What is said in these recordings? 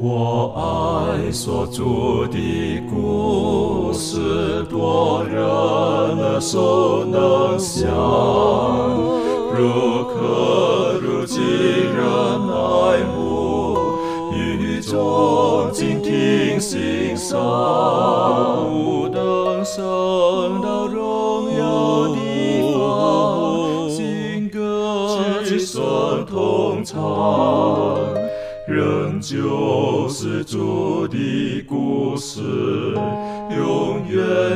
我爱所住的故事，多人耳熟能详，如可如今人爱慕，与众静听心声，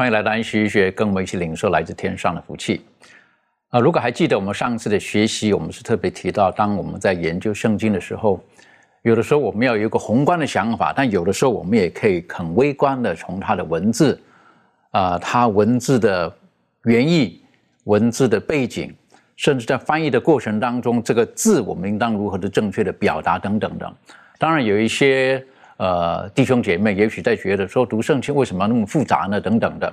欢迎来到安息医学，跟我们一起领受来自天上的福气。啊、如果还记得我们上次的学习，我们是特别提到，当我们在研究圣经的时候，有的时候我们要有一个宏观的想法，但有的时候我们也可以很微观的从它的文字，啊、它文字的原意、文字的背景，甚至在翻译的过程当中，这个字我们应当如何的正确的表达等等等。当然有一些呃弟兄姐妹，也许在觉得说读圣经为什么那么复杂呢？等等的。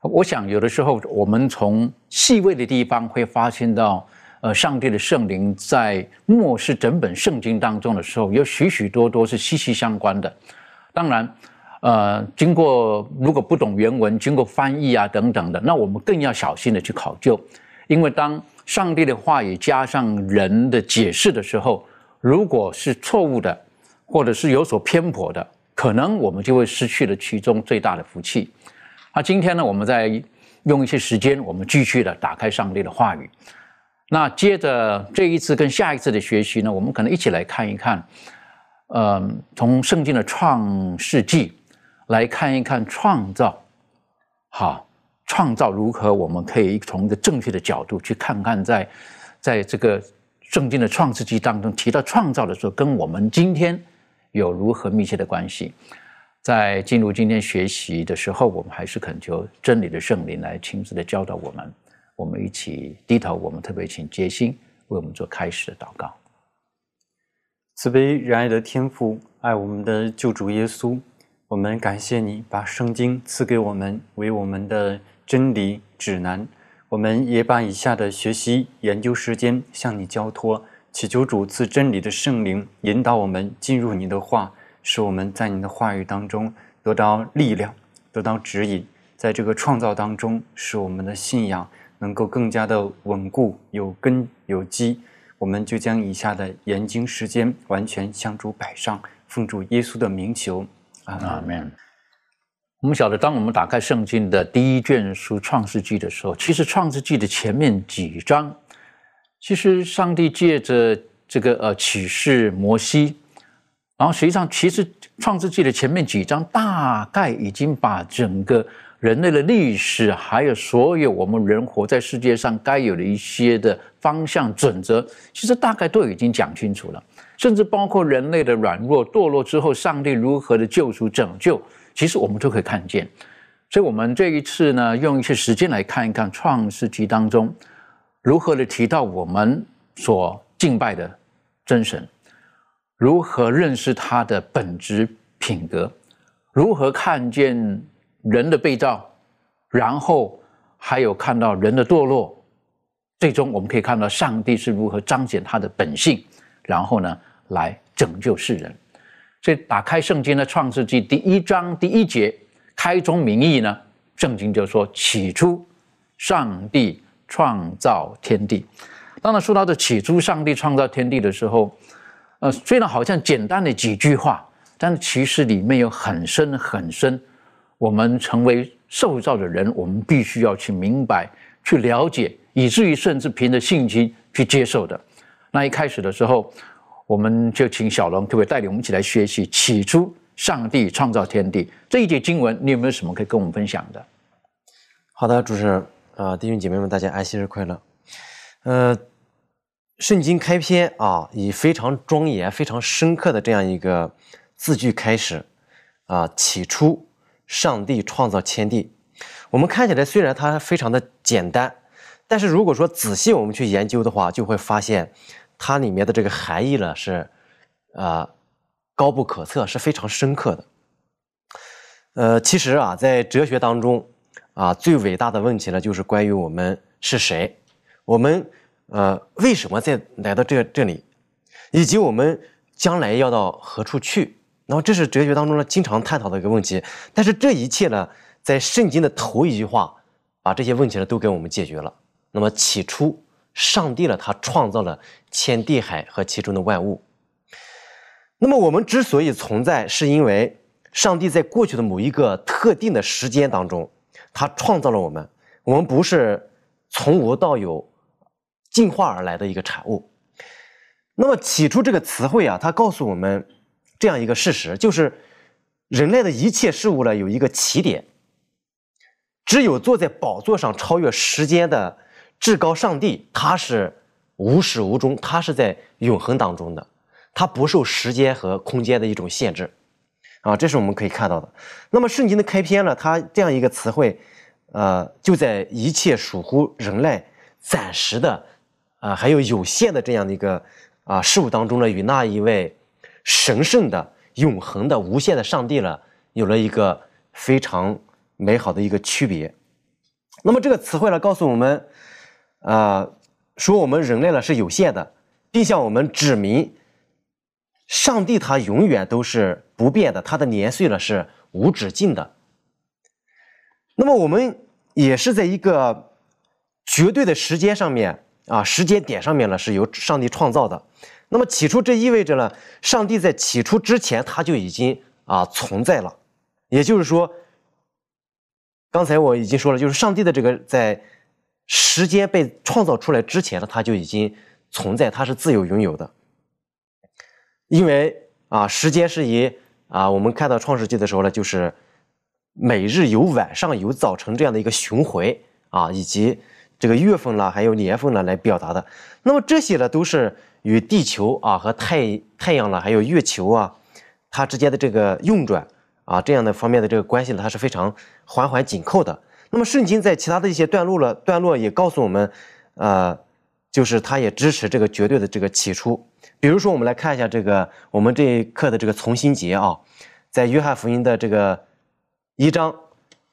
我想有的时候我们从细微的地方会发现到，呃，上帝的圣灵在漠视整本圣经当中的时候，有许许多多是息息相关的。当然，呃，经过如果不懂原文，经过翻译啊等等的，那我们更要小心的去考究，因为当上帝的话语加上人的解释的时候，如果是错误的，或者是有所偏颇的，可能我们就会失去了其中最大的福气。那今天呢，我们再用一些时间，我们继续的打开上帝的话语。那接着这一次跟下一次的学习呢，我们可能一起来看一看，呃，从圣经的创世纪来看一看创造，好，创造如何，我们可以从一个正确的角度去看看在，在这个圣经的创世纪当中提到创造的时候，跟我们今天有如何密切的关系。在进入今天学习的时候，我们还是恳求真理的圣灵来亲自的教导我们。我们一起低头，我们特别请杰心为我们做开始的祷告。慈悲仁爱的天父，爱我们的救主耶稣，我们感谢你把圣经赐给我们，为我们的真理指南。我们也把以下的学习研究时间向你交托，祈求主赐真理的圣灵引导我们进入你的话，使我们在你的话语当中得到力量，得到指引，在这个创造当中，使我们的信仰能够更加的稳固、有根有基。我们就将以下的研经时间完全向主摆上，奉主耶稣的名求，阿门。我们晓得，当我们打开圣经的第一卷书《创世纪》的时候，其实《创世纪》的前面几章，其实上帝借着这个呃启示摩西，然后实际上其实《创世纪》的前面几章大概已经把整个人类的历史，还有所有我们人活在世界上该有的一些的方向准则，其实大概都已经讲清楚了，甚至包括人类的软弱堕落之后，上帝如何的救赎拯救。其实我们都可以看见，所以，我们这一次呢，用一些时间来看一看《创世纪》当中如何的提到我们所敬拜的真神，如何认识他的本质品格，如何看见人的被造，然后还有看到人的堕落，最终我们可以看到上帝是如何彰显他的本性，然后呢，来拯救世人。所以，打开圣经的创世纪第一章第一节，开宗明义呢，圣经就说：“起初，上帝创造天地。”当然，说到这起初上帝创造天地的时候，呃，虽然好像简单的几句话，但其实里面有很深很深。我们成为受造的人，我们必须要去明白、去了解，以至于甚至凭着信心去接受的。那一开始的时候。我们就请小龙特别带领我们一起来学习。起初，上帝创造天地这一节经文，你有没有什么可以跟我们分享的？好的，主持人啊、弟兄姐妹们，大家安息日快乐。呃，圣经开篇啊，以非常庄严、非常深刻的这样一个字句开始啊，起初上帝创造天地。我们看起来虽然它非常的简单，但是如果说仔细我们去研究的话，就会发现它里面的这个含义呢是啊高不可测，是非常深刻的。呃，其实啊，在哲学当中啊，最伟大的问题呢，就是关于我们是谁，我们呃为什么在来到这这里，以及我们将来要到何处去。那么这是哲学当中呢经常探讨的一个问题。但是这一切呢，在圣经的头一句话，把这些问题呢都给我们解决了。那么起初，上帝呢，他创造了天地海和其中的万物。那么我们之所以存在，是因为。上帝在过去的某一个特定的时间当中，他创造了我们。我们不是从无到有进化而来的一个产物。那么起初这个词汇啊，它告诉我们这样一个事实，就是人类的一切事物呢有一个起点。只有坐在宝座上超越时间的至高上帝，他是无始无终，他是在永恒当中的，他不受时间和空间的一种限制。啊，这是我们可以看到的。那么圣经的开篇呢，它这样一个词汇，呃，就在一切属乎人类暂时的，啊，还有有限的这样的一个啊事物当中呢，与那一位神圣的、永恒的、无限的上帝呢，有了一个非常美好的一个区别。那么这个词汇呢，告诉我们，啊，说我们人类呢是有限的，并向我们指明。上帝他永远都是不变的，他的年岁呢是无止境的。那么我们也是在一个绝对的时间上面啊，时间点上面呢是由上帝创造的。那么起初这意味着呢，上帝在起初之前他就已经啊存在了。也就是说，刚才我已经说了，就是上帝的这个在时间被创造出来之前呢，他就已经存在，他是自由拥有的。因为啊，时间是以啊，我们看到创世纪的时候呢，就是每日有晚上有早晨这样的一个巡回啊，以及这个月份啦，还有年份呢来表达的。那么这些呢，都是与地球啊和太太阳呢，还有月球啊，它之间的这个运转啊这样的方面的这个关系呢，它是非常环环紧扣的。那么圣经在其他的一些段落了段落也告诉我们，呃，就是他也支持这个绝对的这个起初。比如说，我们来看一下这个我们这一课的这个从心节啊，在约翰福音的这个一章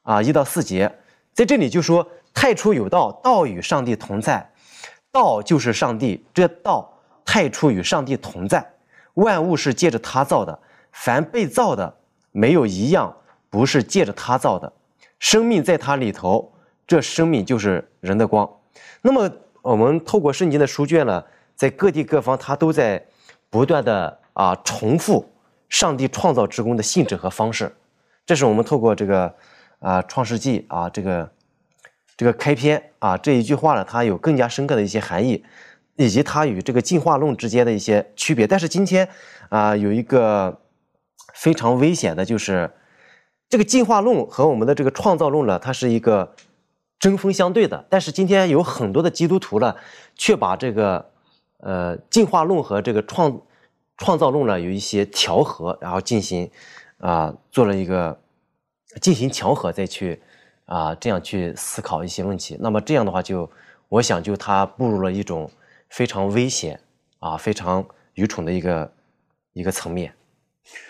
啊一到四节，在这里就说：太初有道，道与上帝同在，道就是上帝，这道太初与上帝同在，万物是借着他造的，凡被造的没有一样不是借着他造的，生命在他里头，这生命就是人的光。那么我们透过圣经的书卷呢？在各地各方，他都在不断的啊重复上帝创造之功的性质和方式。这是我们透过这个啊创世纪啊这个这个开篇啊这一句话呢，它有更加深刻的一些含义，以及它与这个进化论之间的一些区别。但是今天啊有一个非常危险的，就是这个进化论和我们的这个创造论呢，它是一个针锋相对的。但是今天有很多的基督徒呢，却把这个呃，进化论和这个创创造论呢有一些调和，然后进行啊做了一个进行调和，再去啊这样去思考一些问题。那么这样的话，就我想就他步入了一种非常危险啊非常愚蠢的一个一个层面。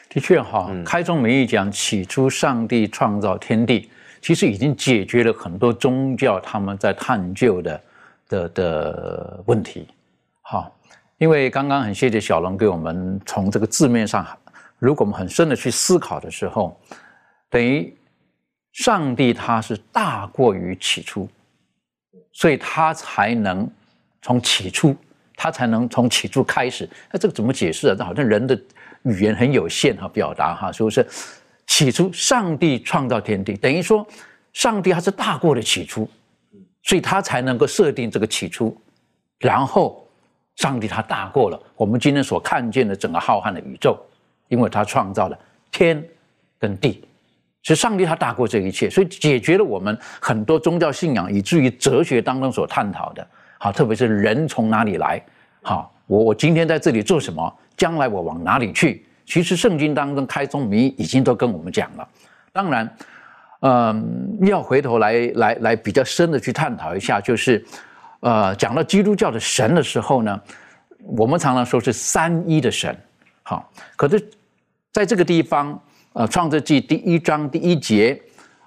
的确哈，开宗明义讲起初上帝创造天地，其实已经解决了很多宗教他们在探究的的的问题。好，因为刚刚很谢谢小龙给我们从这个字面上，如果我们很深的去思考的时候，等于上帝他是大过于起初，所以他才能从起初，他才能从起初开始。那这个怎么解释啊？这好像人的语言很有限哈，表达哈，是不是？起初上帝创造天地，等于说上帝他是大过的起初，所以他才能够设定这个起初，然后。上帝他大过了我们今天所看见的整个浩瀚的宇宙，因为他创造了天跟地，所以上帝他大过这一切，所以解决了我们很多宗教信仰以至于哲学当中所探讨的，好，特别是人从哪里来，好，我我今天在这里做什么？将来我往哪里去？其实圣经当中开宗明义已经都跟我们讲了。当然，嗯，要回头来来来比较深的去探讨一下，就是呃，讲到基督教的神的时候呢，我们常常说是三一的神。好，可是在这个地方，呃，《创世纪》第一章第一节，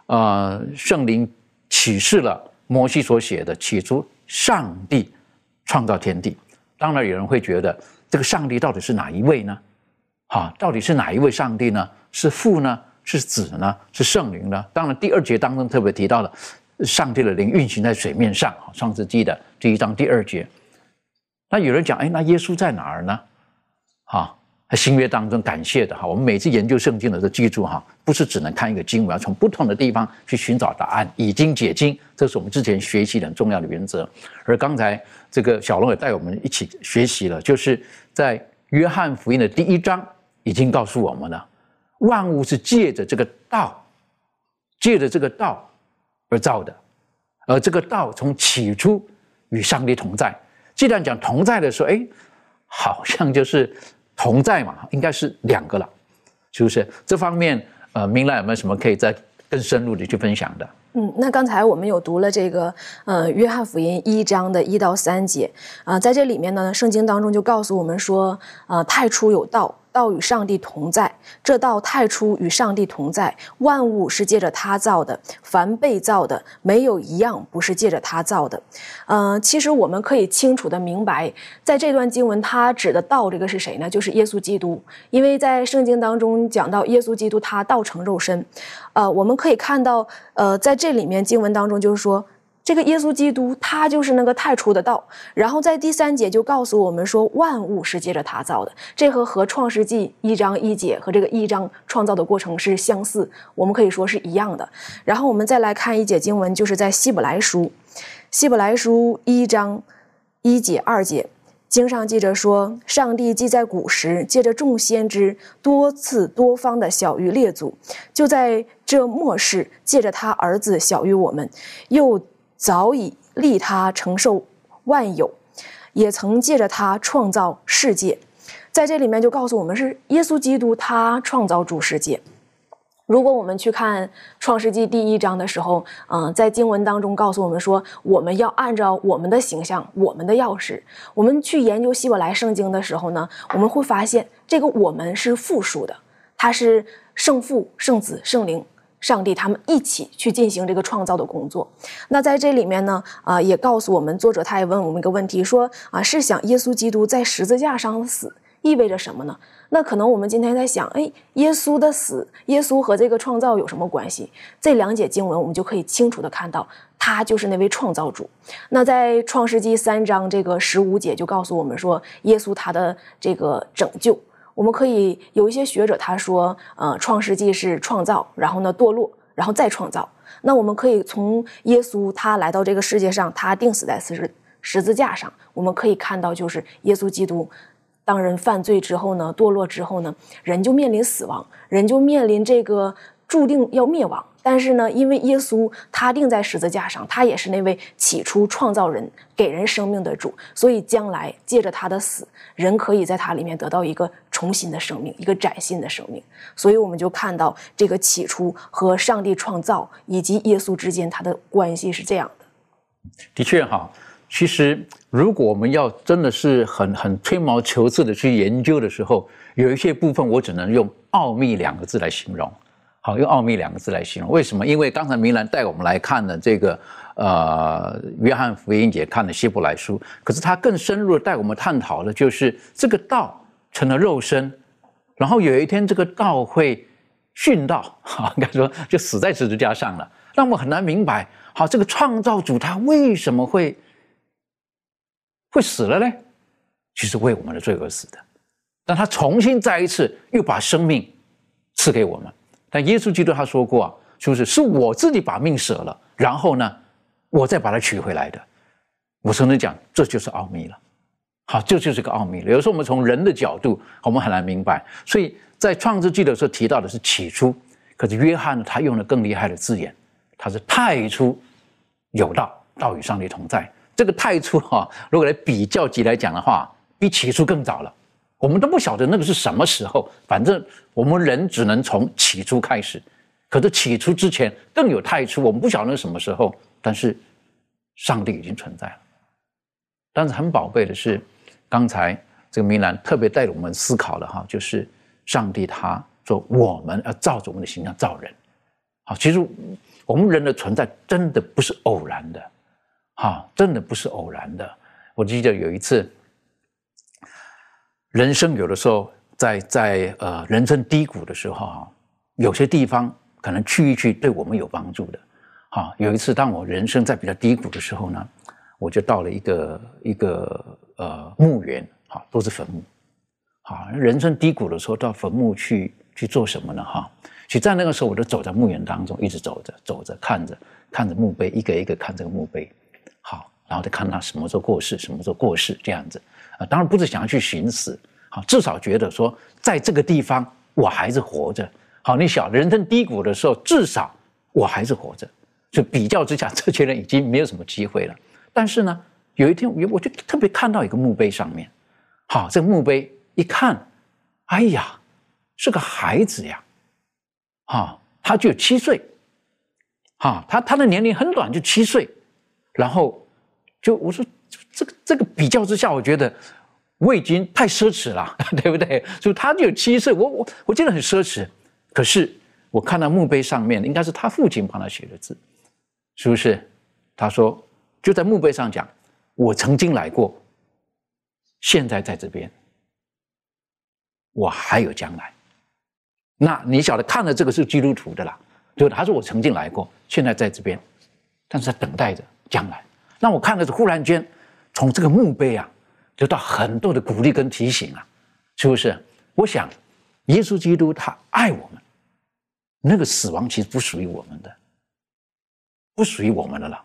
呃，圣灵启示了摩西所写的，起初上帝创造天地。当然，有人会觉得这个上帝到底是哪一位呢？好，到底是哪一位上帝呢？是父呢？是子呢？是圣灵呢？当然，第二节当中特别提到了上帝的灵运行在水面上。《创世纪》的第一章第二节。那有人讲，哎，那耶稣在哪儿呢？好。新约当中感谢的哈，我们每次研究圣经的时候，记住哈，不是只能看一个经文，要从不同的地方去寻找答案，以经解经，这是我们之前学习的很重要的原则。而刚才这个小龙也带我们一起学习了，就是在约翰福音的第一章已经告诉我们了，万物是借着这个道，借着这个道而造的，而这个道从起初与上帝同在。既然讲同在的时候，哎，好像就是。同在嘛，应该是两个了，是不是？这方面，呃，明兰有没有什么可以再更深入的去分享的？嗯，那刚才我们有读了这个，呃，约翰福音一章的一到三节，啊，在这里面呢，圣经当中就告诉我们说，呃，太初有道。道与上帝同在，这道太初与上帝同在，万物是借着他造的，凡被造的没有一样不是借着他造的。嗯，其实我们可以清楚的明白，在这段经文，他指的道这个是谁呢？就是耶稣基督，因为在圣经当中讲到耶稣基督他道成肉身，呃，我们可以看到，呃，在这里面经文当中就是说。这个耶稣基督，他就是那个太初的道。然后在第三节就告诉我们说，万物是借着他造的。这和和创世纪一章一节和这个一章创造的过程是相似，我们可以说是一样的。然后我们再来看一节经文，就是在希伯来书，希伯来书一章一节二节，经上记着说，上帝既在古时借着众先知多次多方的小于列祖，就在这末世借着他儿子小于我们，又。早已立他承受万有，也曾借着他创造世界，在这里面就告诉我们是耶稣基督他创造主世界。如果我们去看创世纪第一章的时候，嗯，在经文当中告诉我们说，我们要按照我们的形象、我们的样式。我们去研究希伯来圣经的时候呢，我们会发现这个我们是复数的，它是圣父、圣子、圣灵。上帝他们一起去进行这个创造的工作。那在这里面呢，啊，也告诉我们，作者他也问我们一个问题，说啊，是想耶稣基督在十字架上死意味着什么呢？那可能我们今天在想，哎，耶稣的死，耶稣和这个创造有什么关系？这两节经文我们就可以清楚的看到，他就是那位创造主。那在创世纪三章这个十五节就告诉我们说，耶稣他的这个拯救。我们可以有一些学者他说，呃，创世纪是创造，然后呢堕落，然后再创造。那我们可以从耶稣他来到这个世界上，他定死在十字十字架上，我们可以看到，就是耶稣基督，当人犯罪之后呢，堕落之后呢，人就面临死亡，人就面临这个注定要灭亡。但是呢，因为耶稣他钉在十字架上，他也是那位起初创造人、给人生命的主，所以将来借着他的死，人可以在他里面得到一个重新的生命，一个崭新的生命。所以我们就看到这个起初和上帝创造以及耶稣之间他的关系是这样的。的确哈，其实如果我们要真的是很很吹毛求疵的去研究的时候，有一些部分我只能用奥秘两个字来形容。好，用“奥秘”两个字来形容，为什么？因为刚才明兰带我们来看的这个，呃，约翰福音节看的希伯来书，可是他更深入的带我们探讨的，就是这个道成了肉身，然后有一天这个道会殉道，哈，应该说就死在十字架上了。让我们很难明白，好，这个创造主他为什么会会死了呢？其实为我们的罪而死的，但他重新再一次又把生命赐给我们。但耶稣基督他说过啊，是不是是我自己把命舍了，然后呢，我再把它取回来的？我曾经讲，这就是奥秘了。好，这就是个奥秘了。有时候我们从人的角度，我们很难明白。所以在创世纪的时候提到的是起初，可是约翰呢，他用了更厉害的字眼，他是太初有道，道与上帝同在。这个太初哈，如果来比较级来讲的话，比起初更早了。我们都不晓得那个是什么时候，反正我们人只能从起初开始。可是起初之前更有太初，我们不晓得什么时候，但是上帝已经存在了。但是很宝贝的是，刚才这个明兰特别带着我们思考了哈，就是上帝他说我们要照着我们的形象造人。好，其实我们人的存在真的不是偶然的，哈，真的不是偶然的。我记得有一次，人生有的时候在在呃人生低谷的时候哈，有些地方。可能去一去对我们有帮助的，好，有一次当我人生在比较低谷的时候呢，我就到了一个一个呃墓园，好，都是坟墓，好，人生低谷的时候到坟墓去去做什么呢？哈，其实在那个时候我就走在墓园当中，一直走着走着，看着看着墓碑，一个一个看这个墓碑，好，然后再看他什么时候过世，什么时候过世这样子，啊，当然不是想要去寻死，好，至少觉得说在这个地方我还是活着。好，你晓得人生低谷的时候，至少我还是活着。就比较之下，这些人已经没有什么机会了。但是呢，有一天我我就特别看到一个墓碑上面，好，这个墓碑一看，哎呀，是个孩子呀，啊，他就七岁，啊，他他的年龄很短，就七岁。然后就我说，这个这个比较之下，我觉得我已经太奢侈了，对不对？就他就有七岁，我我我真的很奢侈。可是我看到墓碑上面，应该是他父亲帮他写的字，是不是？他说就在墓碑上讲，我曾经来过，现在在这边，我还有将来。那你晓得看了这个是基督徒的啦，对不对？他说我曾经来过，现在在这边，但是他等待着将来。那我看的是忽然间从这个墓碑啊，得到很多的鼓励跟提醒啊，是不是？我想耶稣基督他爱我们。那个死亡其实不属于我们的，不属于我们的了，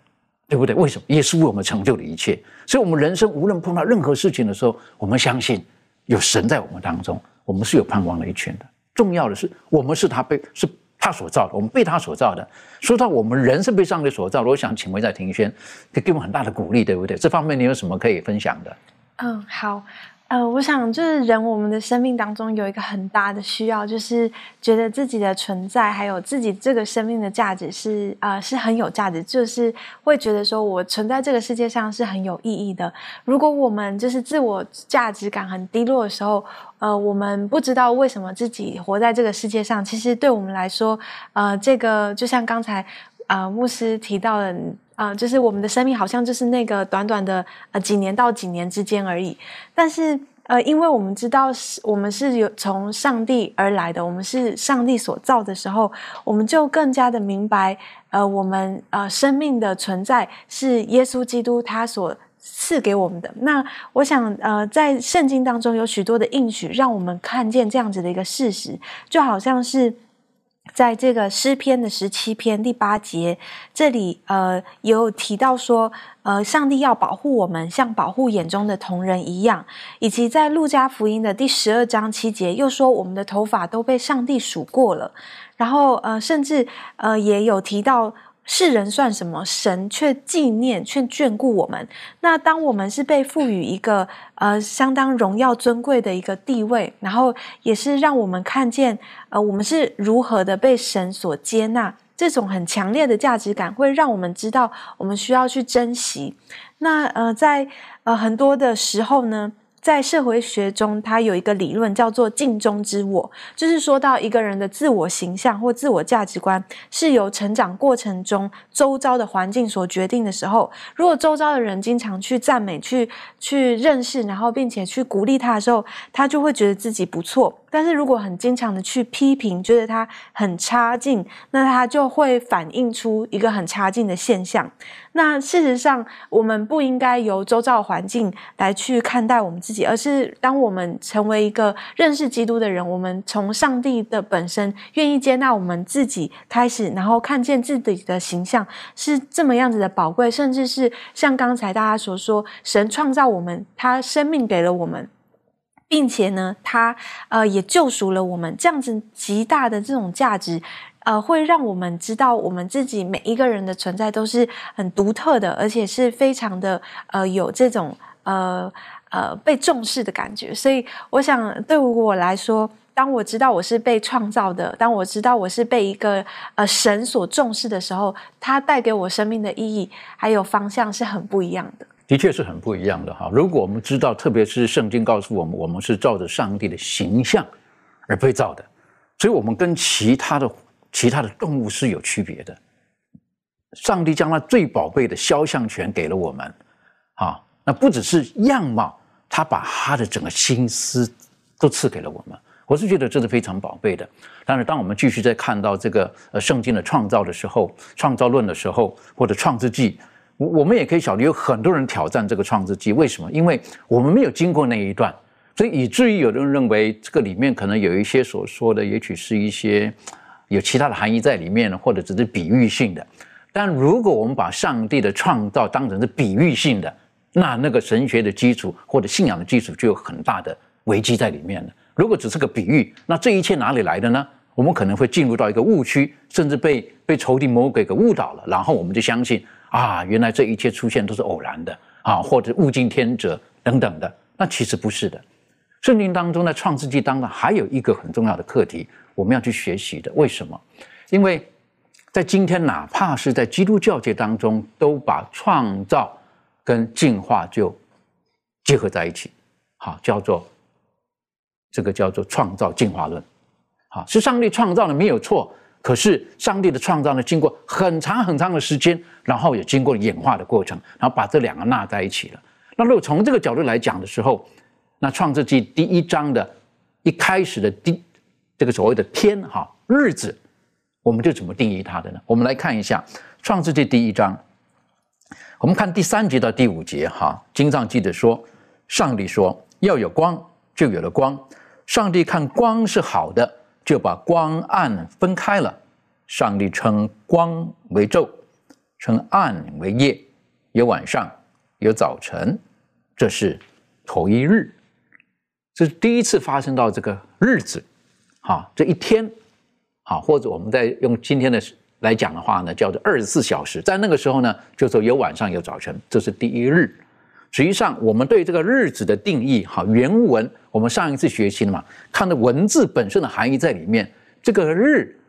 对不对？为什么？耶稣为我们成就了一切，所以，我们人生无论碰到任何事情的时候，我们相信有神在我们当中，我们是有盼望的一群的。重要的是，我们是他被是他所造的，我们被他所造的。说到我们人是被上帝所造的，我想请问一下庭轩，可以给我们很大的鼓励，对不对？这方面你有什么可以分享的？嗯，好。呃，我想就是人，我们的生命当中有一个很大的需要，就是觉得自己的存在，还有自己这个生命的价值是啊，是很有价值，就是会觉得说我存在这个世界上是很有意义的。如果我们就是自我价值感很低落的时候，呃，我们不知道为什么自己活在这个世界上，其实对我们来说，呃，这个就像刚才啊牧师提到的。啊，就是我们的生命好像就是那个短短的呃几年到几年之间而已。但是呃，因为我们知道是我们是有从上帝而来的，我们是上帝所造的时候，我们就更加的明白，呃，我们呃生命的存在是耶稣基督他所赐给我们的。那我想呃，在圣经当中有许多的应许，让我们看见这样子的一个事实，就好像是。在这个诗篇的十七篇第八节，这里呃有提到说，呃，上帝要保护我们，像保护眼中的同人一样；以及在路加福音的第十二章七节，又说我们的头发都被上帝数过了。然后呃，甚至呃也有提到。世人算什么？神却纪念，却眷顾我们。那当我们是被赋予一个呃相当荣耀尊贵的一个地位，然后也是让我们看见呃我们是如何的被神所接纳，这种很强烈的价值感，会让我们知道我们需要去珍惜。那呃在呃很多的时候呢。在社会学中，它有一个理论叫做“镜中之我”，就是说到一个人的自我形象或自我价值观是由成长过程中周遭的环境所决定的时候，如果周遭的人经常去赞美、去去认识，然后并且去鼓励他的时候，他就会觉得自己不错。但是如果很经常的去批评，觉得他很差劲，那他就会反映出一个很差劲的现象。那事实上，我们不应该由周遭环境来去看待我们自己，而是当我们成为一个认识基督的人，我们从上帝的本身愿意接纳我们自己开始，然后看见自己的形象是这么样子的宝贵，甚至是像刚才大家所说，神创造我们，他生命给了我们。并且呢，他呃也救赎了我们，这样子极大的这种价值，呃，会让我们知道我们自己每一个人的存在都是很独特的，而且是非常的呃有这种呃呃被重视的感觉。所以我想，对于我来说，当我知道我是被创造的，当我知道我是被一个呃神所重视的时候，它带给我生命的意义还有方向是很不一样的。的确是很不一样的哈。如果我们知道，特别是圣经告诉我们，我们是照着上帝的形象而被造的，所以我们跟其他的其他的动物是有区别的。上帝将他最宝贝的肖像权给了我们，啊，那不只是样貌，他把他的整个心思都赐给了我们。我是觉得这是非常宝贝的。但是当我们继续在看到这个呃圣经的创造的时候，创造论的时候，或者创世纪。我我们也可以晓得，有很多人挑战这个创世纪，为什么？因为我们没有经过那一段，所以以至于有的人认为这个里面可能有一些所说的，也许是一些有其他的含义在里面，或者只是比喻性的。但如果我们把上帝的创造当成是比喻性的，那那个神学的基础或者信仰的基础就有很大的危机在里面了。如果只是个比喻，那这一切哪里来的呢？我们可能会进入到一个误区，甚至被被仇敌魔鬼给误导了，然后我们就相信。啊，原来这一切出现都是偶然的啊，或者物竞天择等等的，那其实不是的。圣经当中，在创世纪当中还有一个很重要的课题，我们要去学习的。为什么？因为在今天，哪怕是在基督教界当中，都把创造跟进化就结合在一起，好，叫做这个叫做创造进化论。好，是上帝创造的，没有错。可是上帝的创造呢，经过很长很长的时间，然后也经过演化的过程，然后把这两个纳在一起了。那如果从这个角度来讲的时候，那创世纪第一章的一开始的第这个所谓的天哈日子，我们就怎么定义它的呢？我们来看一下创世纪第一章，我们看第三节到第五节哈，经上记得说，上帝说要有光，就有了光。上帝看光是好的。就把光暗分开了。上帝称光为昼，称暗为夜，有晚上，有早晨，这是头一日。这是第一次发生到这个日子，啊，这一天，啊，或者我们在用今天的来讲的话呢，叫做二十四小时。在那个时候呢，就说有晚上有早晨，这是第一日。实际上，我们对这个日子的定义，哈，原文我们上一次学习了嘛，看的文字本身的含义在里面。这个日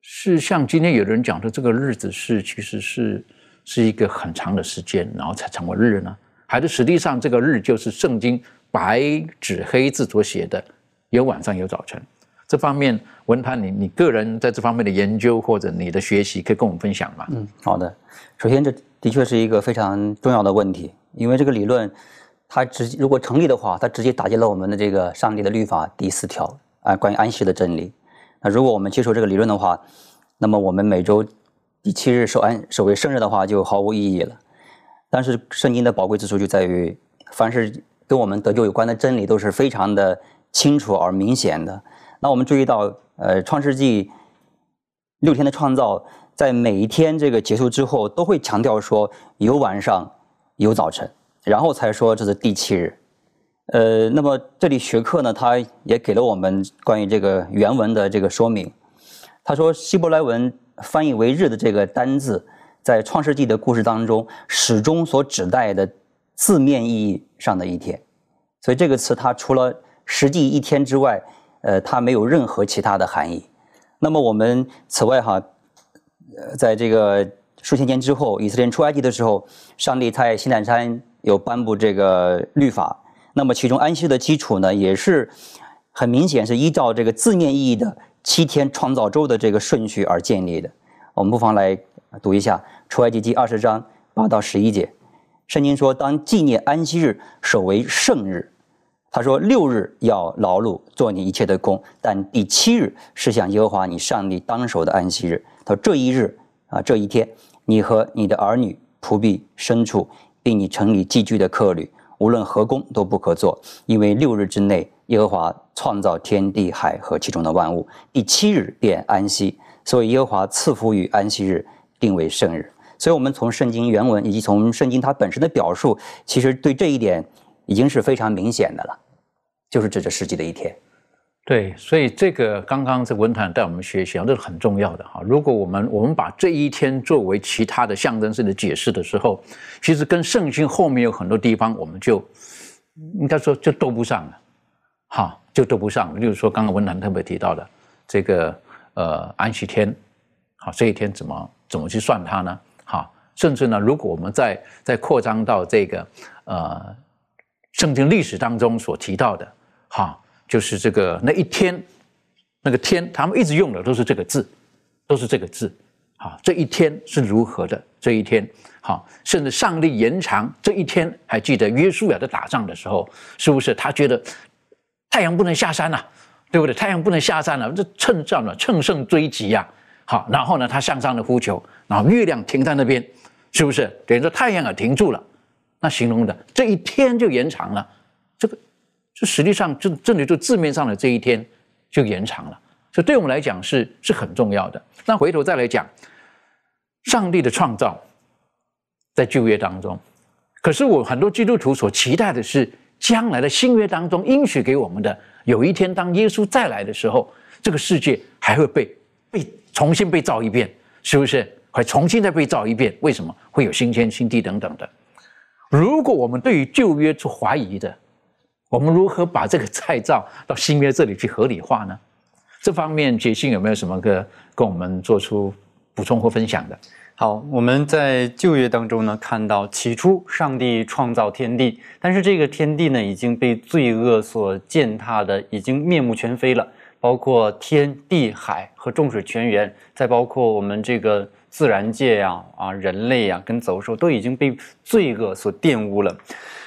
是像今天有的人讲的，这个日子是其实是是一个很长的时间，然后才成为日呢？还是实际上这个日就是圣经白纸黑字所写的，有晚上有早晨？这方面，文坛你你个人在这方面的研究或者你的学习，可以跟我们分享吗？嗯，好的。首先，这的确是一个非常重要的问题。因为这个理论，它直如果成立的话，它直接打击了我们的这个上帝的律法第四条啊，关于安息的真理。那如果我们接受这个理论的话，那么我们每周第七日守安守为圣日的话，就毫无意义了。但是圣经的宝贵之处就在于，凡是跟我们得救有关的真理，都是非常的清楚而明显的。那我们注意到，呃，创世纪六天的创造，在每一天这个结束之后，都会强调说有晚上。有早晨，然后才说这是第七日，呃，那么这里学课呢，他也给了我们关于这个原文的这个说明。他说希伯来文翻译为“日”的这个单字，在创世纪的故事当中，始终所指代的字面意义上的一天，所以这个词它除了实际一天之外，呃，它没有任何其他的含义。那么我们此外哈，呃，在这个。数千年之后，以色列出埃及的时候，上帝在西奈山有颁布这个律法。那么其中安息的基础呢，也是很明显是依照这个字面意义的七天创造周的这个顺序而建立的。我们不妨来读一下出埃及记二十章八到十一节。圣经说：“当纪念安息日，守为圣日。”他说：“六日要劳碌，做你一切的工，但第七日是向耶和华你上帝当守的安息日。”他说：“这一日啊，这一天。”你和你的儿女、仆婢、牲畜，并你城里寄居的客旅，无论何工都不可做，因为六日之内，耶和华创造天地海和其中的万物，第七日便安息，所以耶和华赐福于安息日，定为圣日。所以，我们从圣经原文以及从圣经它本身的表述，其实对这一点已经是非常明显的了，就是指着世纪的一天。对，所以这个刚刚这文坛带我们学习啊，这是很重要的哈。如果我们我们把这一天作为其他的象征式的解释的时候，其实跟圣经后面有很多地方我们就应该说就都不上了，好，就都不上了。例如说，刚刚文坛特别提到的这个呃安息天，好，这一天怎么怎么去算它呢？好，甚至呢，如果我们再再扩张到这个呃圣经历史当中所提到的，哈，就是这个那一天那个天，他们一直用的都是这个字，都是这个字。好，这一天是如何的？这一天，好，甚至上帝延长这一天。还记得约书亚在打仗的时候，是不是他觉得太阳不能下山了，对不对？太阳不能下山了，这趁战了，乘胜追击呀。好，然后呢，他向上的呼求，然后月亮停在那边，是不是？等于说太阳也停住了，那形容的这一天就延长了。这，实际上就这里就字面上的这一天就延长了。所以对我们来讲是是很重要的。那回头再来讲。上帝的创造在旧约当中，可是我很多基督徒所期待的是，将来的新约当中应许给我们的，有一天当耶稣再来的时候，这个世界还会被被重新被造一遍，是不是？会重新再被造一遍？为什么会有新天新地等等的？如果我们对于旧约是怀疑的，我们如何把这个再造到新约这里去合理化呢？这方面，杰信有没有什么个跟我们做出？补充或分享的，好，我们在旧约当中呢，看到起初上帝创造天地，但是这个天地呢已经被罪恶所践踏的，已经面目全非了，包括天地海和众水泉源，再包括我们这个自然界呀啊人类呀跟走兽都已经被罪恶所玷污了。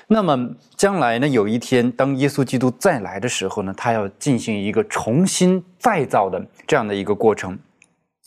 那么将来呢，有一天当耶稣基督再来的时候呢，他要进行一个重新再造的这样的一个过程。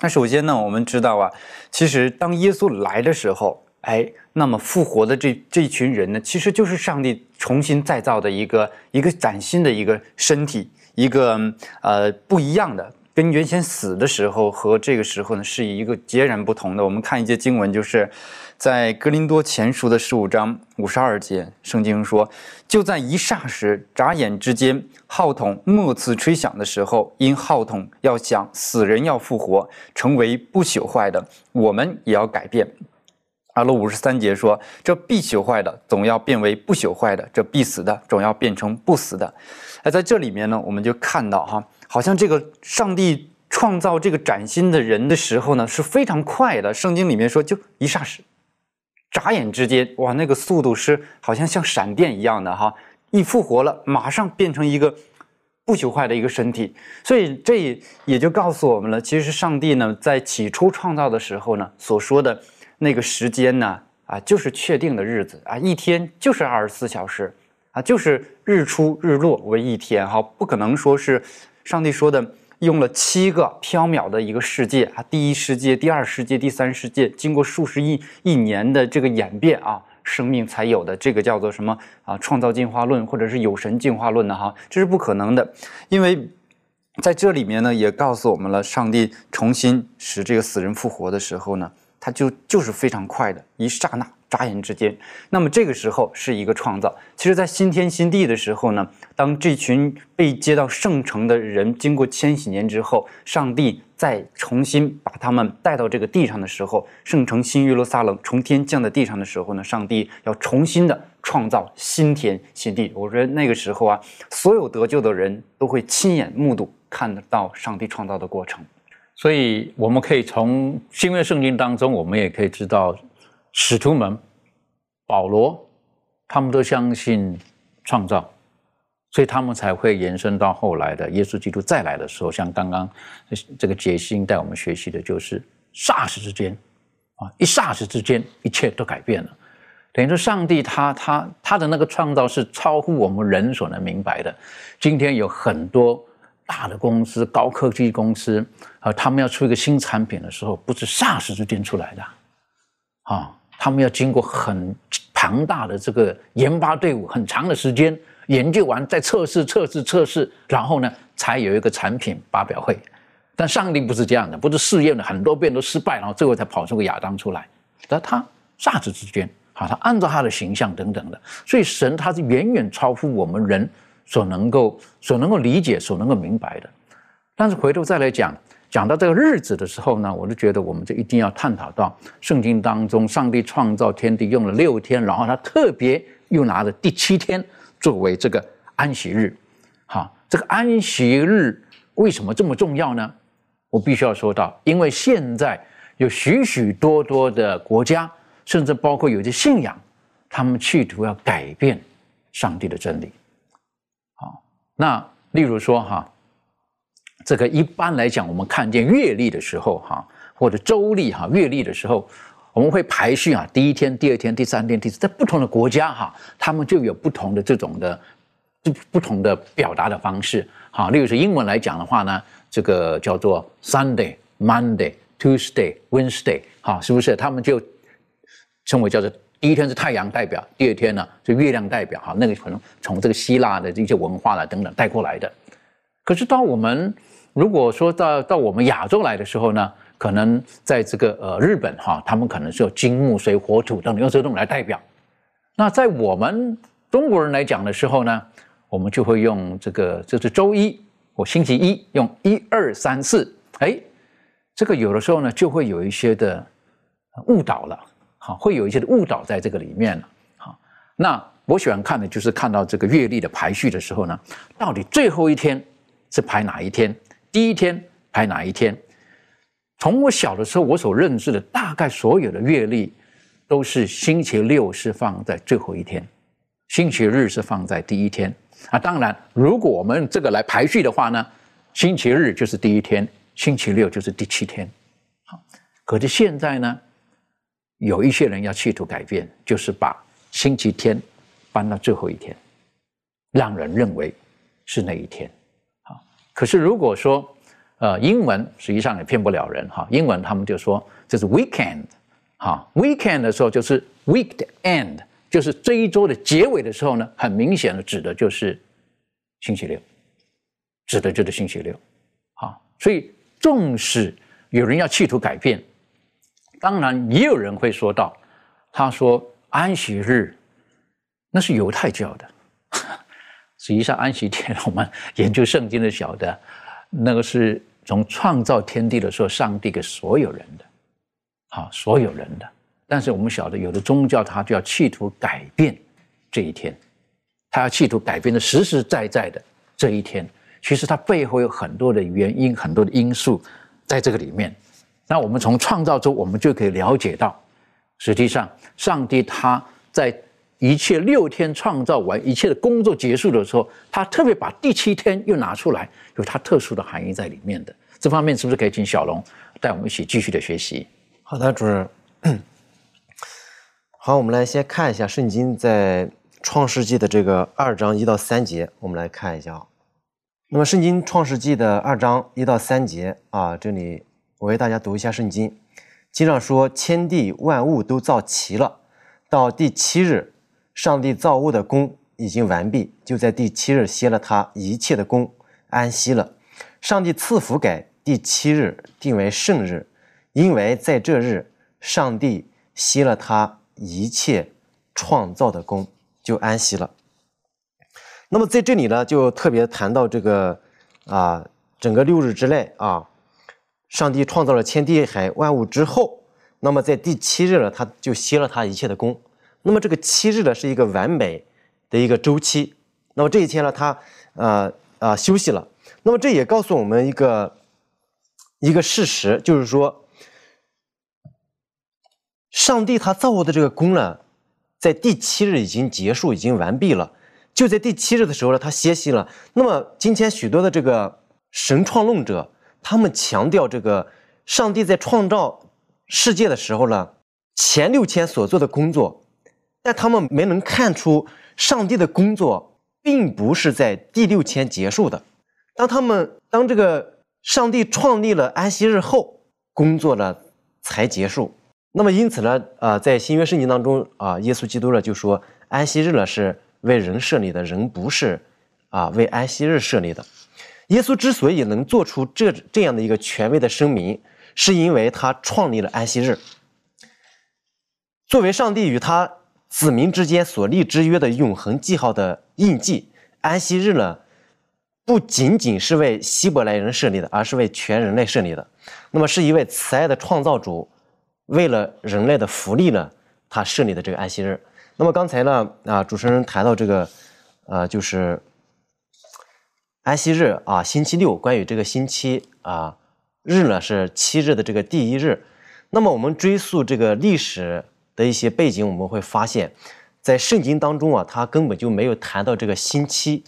那首先呢，我们知道啊，其实当耶稣来的时候，哎，那么复活的这这群人呢，其实就是上帝重新再造的一个一个崭新的一个身体，一个呃不一样的，跟原先死的时候和这个时候呢是一个截然不同的。我们看一些经文，就是。在格林多前书的十五章五十二节，圣经说：“就在一霎时、眨眼之间，号筒末次吹响的时候，因号筒要响，死人要复活，成为不朽坏的，我们也要改变。”阿罗五十三节说：“这必朽坏的，总要变为不朽坏的；这必死的，总要变成不死的。”哎，在这里面呢，我们就看到哈，好像这个上帝创造这个崭新的人的时候呢，是非常快的。圣经里面说，就一霎时。眨眼之间，哇，那个速度是好像像闪电一样的哈！一复活了，马上变成一个不朽坏的一个身体。所以这也就告诉我们了，其实上帝呢，在起初创造的时候呢，所说的那个时间呢，啊，就是确定的日子啊，一天就是二十四小时啊，就是日出日落为一天哈，不可能说是上帝说的。用了七个缥缈的一个世界啊，第一世界、第二世界、第三世界，经过数十亿亿年的这个演变啊，生命才有的这个叫做什么啊？创造进化论或者是有神进化论的哈，这是不可能的，因为在这里面呢，也告诉我们了，上帝重新使这个死人复活的时候呢，他就就是非常快的一刹那。眨眼之间，那么这个时候是一个创造。其实，在新天新地的时候呢，当这群被接到圣城的人经过千禧年之后，上帝再重新把他们带到这个地上的时候，圣城新约路撒冷从天降在地上的时候呢，上帝要重新的创造新天新地。我觉得那个时候啊，所有得救的人都会亲眼目睹看得到上帝创造的过程。所以，我们可以从新约圣经当中，我们也可以知道。使徒们，保罗，他们都相信创造，所以他们才会延伸到后来的耶稣基督再来的时候，像刚刚这个杰心带我们学习的，就是霎时之间，啊，一霎时之间，一切都改变了。等于说，上帝他他他的那个创造是超乎我们人所能明白的。今天有很多大的公司、高科技公司，啊，他们要出一个新产品的时候，不是霎时之间出来的，啊他们要经过很庞大的这个研发队伍，很长的时间研究完，再测试、测试、测试，然后呢，才有一个产品发表会。但上帝不是这样的，不是试验了很多遍都失败，然后最后才跑出个亚当出来。那他霎时之间，好，他按照他的形象等等的，所以神他是远远超乎我们人所能够、所能够理解、所能够明白的。但是回头再来讲。讲到这个日子的时候呢，我就觉得我们就一定要探讨到圣经当中，上帝创造天地用了六天，然后他特别又拿了第七天作为这个安息日。好，这个安息日为什么这么重要呢？我必须要说到，因为现在有许许多多的国家，甚至包括有些信仰，他们企图要改变上帝的真理。好，那例如说哈，这个一般来讲，我们看见月历的时候哈，或者周历哈，月历的时候，我们会排序啊，第一天、第二天、第三天、第四，在不同的国家哈，他们就有不同的这种的不不同的表达的方式。好，例如说英文来讲的话呢。这个叫做 Sunday、Monday、Tuesday、Wednesday，好，是不是？他们就称为叫做第一天是太阳代表，第二天呢是月亮代表，哈，那个可能从这个希腊的这些文化啦等等带过来的。可是到我们如果说到到我们亚洲来的时候呢，可能在这个呃日本哈，他们可能是有金木水火土等用这种来代表。那在我们中国人来讲的时候呢，我们就会用这个这是周一。我星期一用一二三四，哎，这个有的时候呢就会有一些的误导了，好，会有一些的误导在这个里面了，好，那我喜欢看的就是看到这个月历的排序的时候呢，到底最后一天是排哪一天，第一天排哪一天？从我小的时候我所认知的，大概所有的月历都是星期六是放在最后一天，星期日是放在第一天。啊，当然，如果我们这个来排序的话呢，星期日就是第一天，星期六就是第七天。好，可是现在呢，有一些人要企图改变，就是把星期天搬到最后一天，让人认为是那一天。可是如果说，呃，英文实际上也骗不了人哈，英文他们就说这是 weekend，哈，weekend 的时候就是 week 的 end。就是这一周的结尾的时候呢，很明显的指的就是星期六，指的就是星期六，啊，所以纵使有人要企图改变，当然也有人会说到，他说安息日那是犹太教的，实际上安息天 我们研究圣经的晓得，那个是从创造天地的时候，上帝给所有人的，好，所有人的。但是我们晓得，有的宗教它就要企图改变这一天，它要企图改变的实实在在的这一天。其实它背后有很多的原因，很多的因素在这个里面。那我们从创造中，我们就可以了解到，实际上上帝他在一切六天创造完一切的工作结束的时候，他特别把第七天又拿出来，有他特殊的含义在里面的。这方面是不是可以请小龙带我们一起继续的学习？好的，主任。好，我们来先看一下圣经在创世纪的这个二章一到三节，我们来看一下啊。那么圣经创世纪的二章一到三节啊，这里我为大家读一下圣经。经上说，天地万物都造齐了，到第七日，上帝造物的功已经完毕，就在第七日歇了他一切的功，安息了。上帝赐福给第七日，定为圣日，因为在这日，上帝歇了他。一切创造的功就安息了。那么在这里呢，就特别谈到这个啊，整个六日之内啊，上帝创造了天地海万物之后，那么在第七日呢，他就歇了他一切的功。那么这个七日呢，是一个完美的一个周期。那么这一天呢，他呃啊休息了。那么这也告诉我们一个一个事实，就是说。上帝他造物的这个功呢，在第七日已经结束，已经完毕了。就在第七日的时候呢，他歇息了。那么今天许多的这个神创论者，他们强调这个上帝在创造世界的时候呢，前六天所做的工作，但他们没能看出上帝的工作并不是在第六天结束的。当他们当这个上帝创立了安息日后，工作呢才结束。那么因此呢，啊，在新约圣经当中啊，耶稣基督呢就说，安息日呢是为人设立的，人不是啊为安息日设立的。耶稣之所以能做出这这样的一个权威的声明，是因为他创立了安息日，作为上帝与他子民之间所立之约的永恒记号的印记。安息日呢，不仅仅是为希伯来人设立的，而是为全人类设立的。那么是一位慈爱的创造主。为了人类的福利呢，他设立的这个安息日。那么刚才呢，啊，主持人谈到这个，呃，就是安息日啊，星期六。关于这个星期啊日呢，是七日的这个第一日。那么我们追溯这个历史的一些背景，我们会发现，在圣经当中啊，它根本就没有谈到这个星期。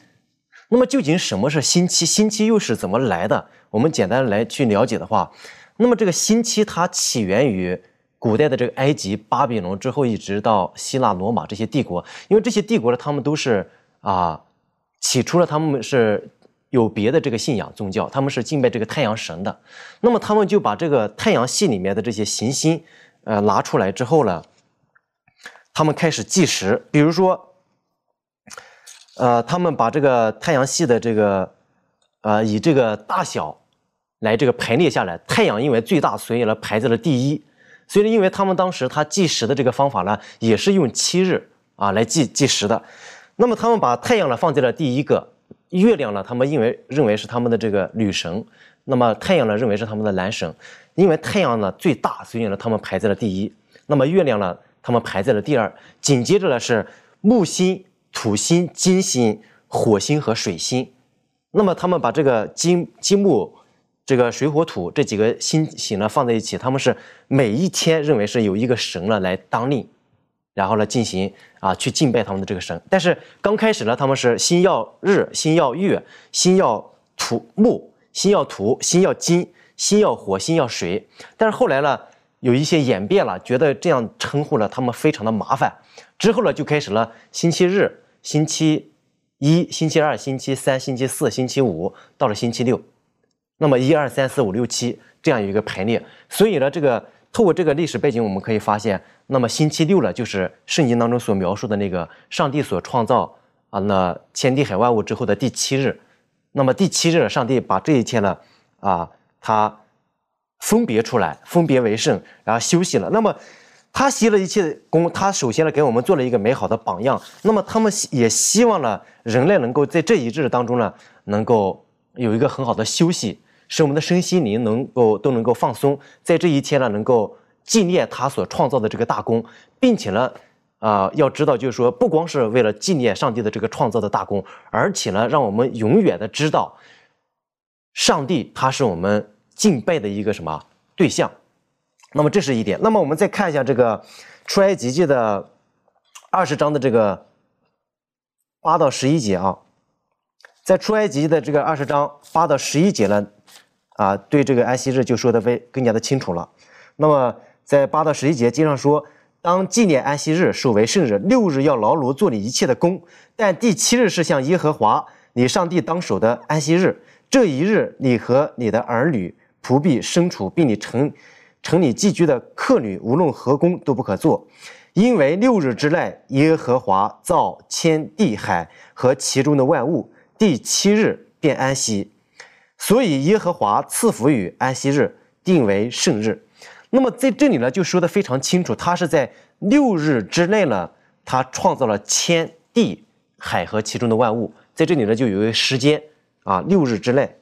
那么究竟什么是星期？星期又是怎么来的？我们简单来去了解的话，那么这个星期它起源于古代的这个埃及、巴比伦之后，一直到希腊、罗马这些帝国，因为这些帝国呢，他们都是啊，起初呢，他们是有别的这个信仰宗教，他们是敬拜这个太阳神的，那么他们就把这个太阳系里面的这些行星，呃，拿出来之后呢，他们开始计时，比如说。呃，他们把这个太阳系的这个，呃，以这个大小来这个排列下来。太阳因为最大，所以呢排在了第一。所以，因为他们当时他计时的这个方法呢，也是用七日啊来计计时的。那么他们把太阳呢放在了第一个，月亮呢，他们因为认为是他们的这个女神，那么太阳呢认为是他们的男神。因为太阳呢最大，所以呢他们排在了第一。那么月亮呢，他们排在了第二。紧接着呢是木星。土星、金星、火星和水星，那么他们把这个金、金木、这个水、火、土这几个星星呢放在一起，他们是每一天认为是有一个神呢来当令，然后呢进行啊去敬拜他们的这个神。但是刚开始呢，他们是星耀日、星耀月、星耀土木、星耀土、星耀金、星耀火、星耀水。但是后来呢，有一些演变了，觉得这样称呼呢他们非常的麻烦。之后呢，就开始了星期日、星期一、星期二、星期三、星期四、星期五，到了星期六，那么一二三四五六七这样一个排列。所以呢，这个透过这个历史背景，我们可以发现，那么星期六呢，就是圣经当中所描述的那个上帝所创造啊那天地海万物之后的第七日。那么第七日，上帝把这一切呢啊，他分别出来，分别为圣，然后休息了。那么。他习了一切的功，他首先呢给我们做了一个美好的榜样。那么他们也希望呢人类能够在这一日当中呢，能够有一个很好的休息，使我们的身心灵能够都能够放松，在这一天呢能够纪念他所创造的这个大功，并且呢，啊要知道就是说，不光是为了纪念上帝的这个创造的大功，而且呢让我们永远的知道，上帝他是我们敬拜的一个什么对象。那么这是一点。那么我们再看一下这个出埃及记的二十章的这个八到十一节啊，在出埃及的这个二十章八到十一节呢，啊，对这个安息日就说的非更加的清楚了。那么在八到十一节经常说，当纪念安息日，守为圣日，六日要劳碌做你一切的工，但第七日是向耶和华你上帝当守的安息日。这一日，你和你的儿女、仆婢、牲畜，并你成。城里寄居的客旅，无论何工都不可做，因为六日之内，耶和华造天地海和其中的万物，第七日便安息，所以耶和华赐福于安息日，定为圣日。那么在这里呢，就说的非常清楚，他是在六日之内呢，他创造了天地海和其中的万物，在这里呢，就有一个时间啊，六日之内，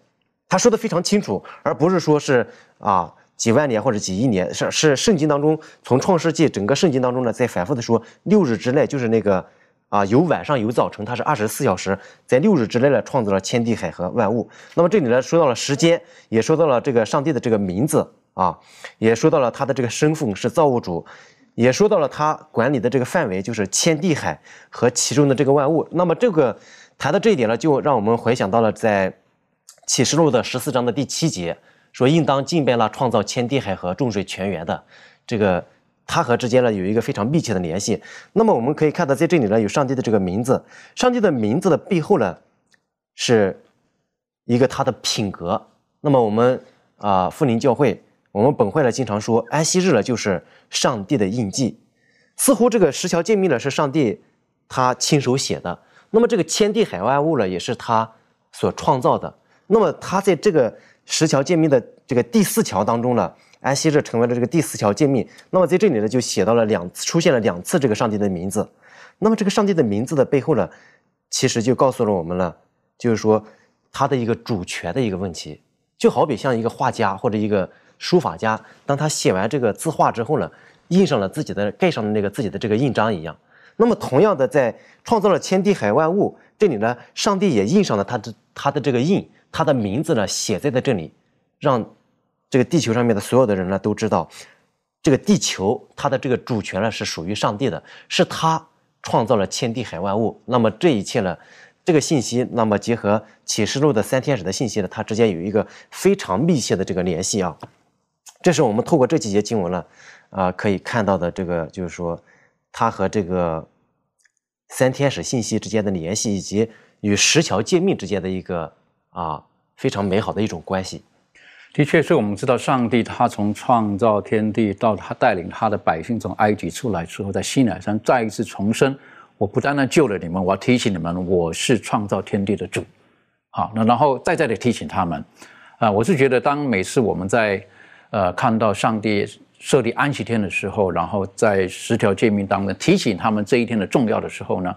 他说的非常清楚，而不是说是啊。几万年或者几亿年，是是圣经当中从创世纪整个圣经当中呢，在反复的说六日之内，就是那个啊有晚上有早晨，它是二十四小时，在六日之内呢创造了天地海和万物。那么这里呢说到了时间，也说到了这个上帝的这个名字啊，也说到了他的这个身份是造物主，也说到了他管理的这个范围就是天地海和其中的这个万物。那么这个谈到这一点呢，就让我们回想到了在启示录的十四章的第七节。说应当敬拜那创造天地海和众水泉源的，这个他和之间呢有一个非常密切的联系。那么我们可以看到，在这里呢有上帝的这个名字，上帝的名字的背后呢是一个他的品格。那么我们啊富宁教会，我们本会呢经常说安息日呢就是上帝的印记，似乎这个十条诫命呢是上帝他亲手写的。那么这个天地海万物呢也是他所创造的。那么他在这个。十条诫命的这个第四条当中呢，安息日成为了这个第四条诫命。那么在这里呢，就写到了两次，出现了两次这个上帝的名字。那么这个上帝的名字的背后呢，其实就告诉了我们了，就是说他的一个主权的一个问题。就好比像一个画家或者一个书法家，当他写完这个字画之后呢，印上了自己的盖上的那个自己的这个印章一样。那么同样的，在创造了天地海万物，这里呢，上帝也印上了他的他的这个印，他的名字呢写在在这里，让这个地球上面的所有的人呢都知道，这个地球它的这个主权呢是属于上帝的，是他创造了天地海万物。那么这一切呢，这个信息，那么结合启示录的三天使的信息呢，它之间有一个非常密切的这个联系啊。这是我们透过这几节经文呢，啊，可以看到的这个，就是说，它和这个三天使信息之间的联系，以及与十条诫命之间的一个啊非常美好的一种关系。的确是我们知道，上帝他从创造天地到他带领他的百姓从埃及出来之后，在西乃山再一次重生。我不单单救了你们，我要提醒你们，我是创造天地的主。好，那然后再再的提醒他们。啊，我是觉得，当每次我们在呃看到上帝设立安息天的时候，然后在十条诫命当中提醒他们这一天的重要的时候呢，